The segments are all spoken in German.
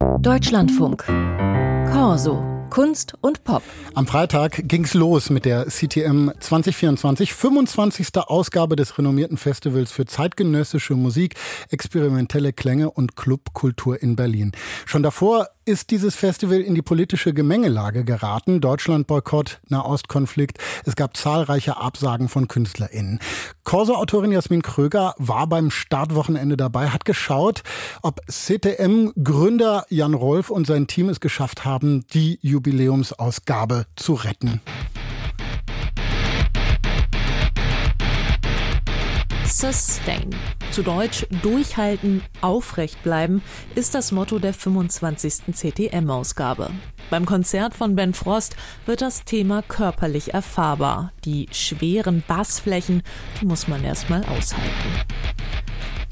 Deutschlandfunk. Corso. Kunst und Pop. Am Freitag ging's los mit der CTM 2024, 25. Ausgabe des renommierten Festivals für zeitgenössische Musik, experimentelle Klänge und Clubkultur in Berlin. Schon davor ist dieses Festival in die politische Gemengelage geraten. Deutschland-Boykott, Nahostkonflikt. Es gab zahlreiche Absagen von KünstlerInnen. Corso-Autorin Jasmin Kröger war beim Startwochenende dabei, hat geschaut, ob CTM-Gründer Jan Rolf und sein Team es geschafft haben, die Jubiläumsausgabe zu retten. Sustain. Zu Deutsch durchhalten, aufrecht bleiben, ist das Motto der 25. CTM-Ausgabe. Beim Konzert von Ben Frost wird das Thema körperlich erfahrbar. Die schweren Bassflächen, die muss man erstmal aushalten.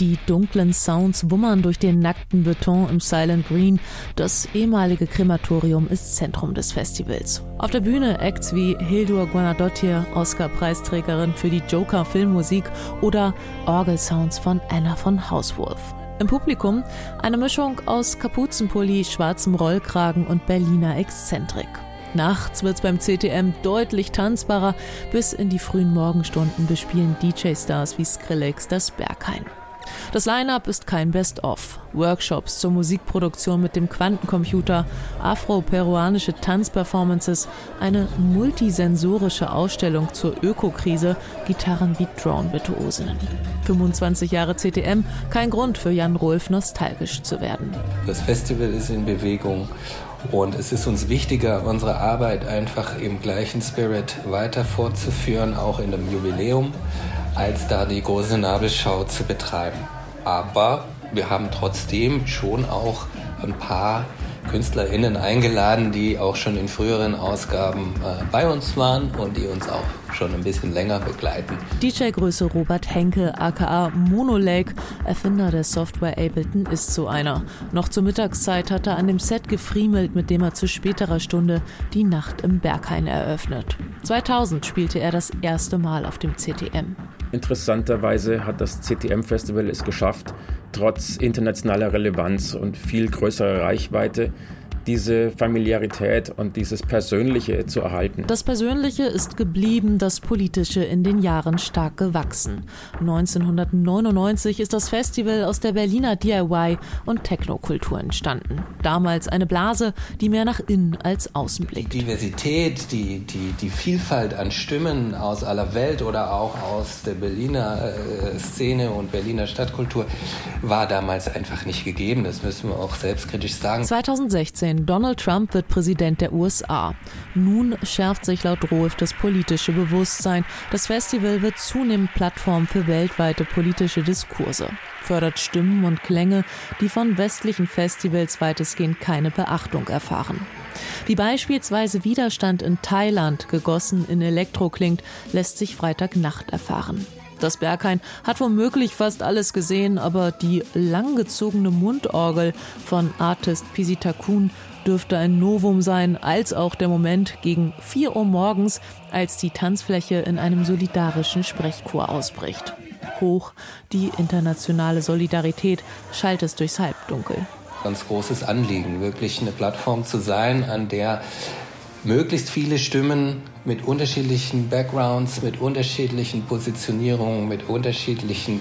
Die dunklen Sounds wummern durch den nackten Beton im Silent Green. Das ehemalige Krematorium ist Zentrum des Festivals. Auf der Bühne Acts wie Hildur Guanadottir, Oscar-Preisträgerin für die Joker-Filmmusik oder Orgelsounds von Anna von Hauswolf. Im Publikum eine Mischung aus Kapuzenpulli, schwarzem Rollkragen und Berliner Exzentrik. Nachts wird's beim CTM deutlich tanzbarer. Bis in die frühen Morgenstunden bespielen DJ-Stars wie Skrillex das Berghain. Das Line-up ist kein Best-of. Workshops zur Musikproduktion mit dem Quantencomputer, afro-peruanische Tanzperformances, eine multisensorische Ausstellung zur Ökokrise, Gitarren wie Drone-Virtuosinnen. 25 Jahre CTM, kein Grund für Jan Rolf nostalgisch zu werden. Das Festival ist in Bewegung und es ist uns wichtiger, unsere Arbeit einfach im gleichen Spirit weiter fortzuführen, auch in dem Jubiläum als da die große Nabelschau zu betreiben. Aber wir haben trotzdem schon auch ein paar KünstlerInnen eingeladen, die auch schon in früheren Ausgaben äh, bei uns waren und die uns auch schon ein bisschen länger begleiten. DJ-Größe Robert Henke, aka Monolake, Erfinder der Software Ableton, ist so einer. Noch zur Mittagszeit hat er an dem Set gefriemelt, mit dem er zu späterer Stunde die Nacht im Berghain eröffnet. 2000 spielte er das erste Mal auf dem CTM. Interessanterweise hat das CTM-Festival es geschafft, trotz internationaler Relevanz und viel größerer Reichweite diese Familiarität und dieses Persönliche zu erhalten. Das Persönliche ist geblieben, das Politische in den Jahren stark gewachsen. 1999 ist das Festival aus der Berliner DIY und Technokultur entstanden. Damals eine Blase, die mehr nach innen als außen blickt. Die Diversität, die, die, die Vielfalt an Stimmen aus aller Welt oder auch aus der Berliner äh, Szene und Berliner Stadtkultur war damals einfach nicht gegeben. Das müssen wir auch selbstkritisch sagen. 2016 Donald Trump wird Präsident der USA. Nun schärft sich laut Rohlf das politische Bewusstsein. Das Festival wird zunehmend Plattform für weltweite politische Diskurse, fördert Stimmen und Klänge, die von westlichen Festivals weitestgehend keine Beachtung erfahren. Wie beispielsweise Widerstand in Thailand gegossen in Elektro klingt, lässt sich Freitagnacht erfahren. Das Berghain hat womöglich fast alles gesehen, aber die langgezogene Mundorgel von Artist Pisitakun dürfte ein Novum sein, als auch der Moment gegen 4 Uhr morgens, als die Tanzfläche in einem solidarischen Sprechchor ausbricht. Hoch die internationale Solidarität schallt es durchs Halbdunkel. Ganz großes Anliegen, wirklich eine Plattform zu sein, an der möglichst viele Stimmen mit unterschiedlichen Backgrounds, mit unterschiedlichen Positionierungen, mit unterschiedlichen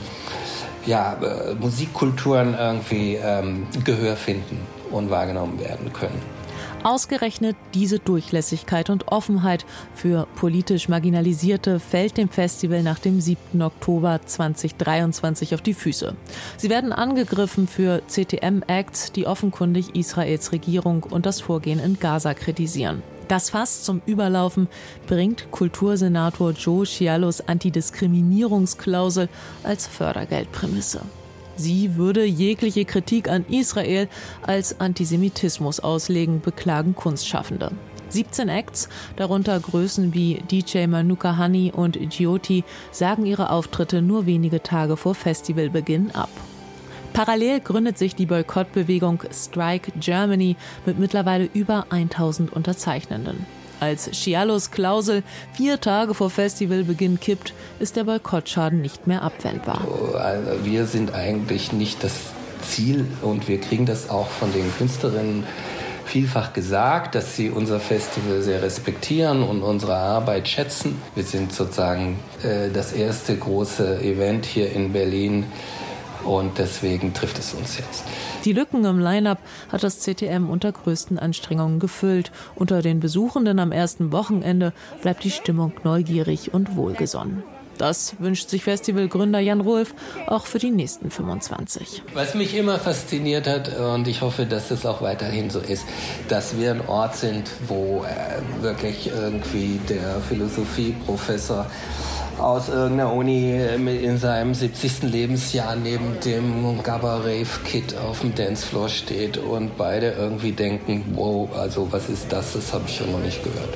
ja, äh, Musikkulturen irgendwie ähm, Gehör finden und wahrgenommen werden können. Ausgerechnet diese Durchlässigkeit und Offenheit für politisch Marginalisierte fällt dem Festival nach dem 7. Oktober 2023 auf die Füße. Sie werden angegriffen für CTM-Acts, die offenkundig Israels Regierung und das Vorgehen in Gaza kritisieren. Das Fass zum Überlaufen bringt Kultursenator Joe Scialos Antidiskriminierungsklausel als Fördergeldprämisse. Sie würde jegliche Kritik an Israel als Antisemitismus auslegen, beklagen Kunstschaffende. 17 Acts, darunter Größen wie DJ Manuka Honey und Gioti, sagen ihre Auftritte nur wenige Tage vor Festivalbeginn ab. Parallel gründet sich die Boykottbewegung Strike Germany mit mittlerweile über 1000 Unterzeichnenden. Als Scialos Klausel vier Tage vor Festivalbeginn kippt, ist der Boykottschaden nicht mehr abwendbar. Also wir sind eigentlich nicht das Ziel und wir kriegen das auch von den Künstlerinnen vielfach gesagt, dass sie unser Festival sehr respektieren und unsere Arbeit schätzen. Wir sind sozusagen äh, das erste große Event hier in Berlin und deswegen trifft es uns jetzt. Die Lücken im Line-up hat das CTM unter größten Anstrengungen gefüllt. Unter den Besuchenden am ersten Wochenende bleibt die Stimmung neugierig und wohlgesonnen. Das wünscht sich Festivalgründer Jan Rolf auch für die nächsten 25. Was mich immer fasziniert hat und ich hoffe, dass es auch weiterhin so ist, dass wir ein Ort sind, wo äh, wirklich irgendwie der Philosophieprofessor aus irgendeiner Uni in seinem 70. Lebensjahr neben dem Gabba Rave Kid auf dem Dancefloor steht und beide irgendwie denken, wow, also was ist das? Das habe ich schon noch nicht gehört.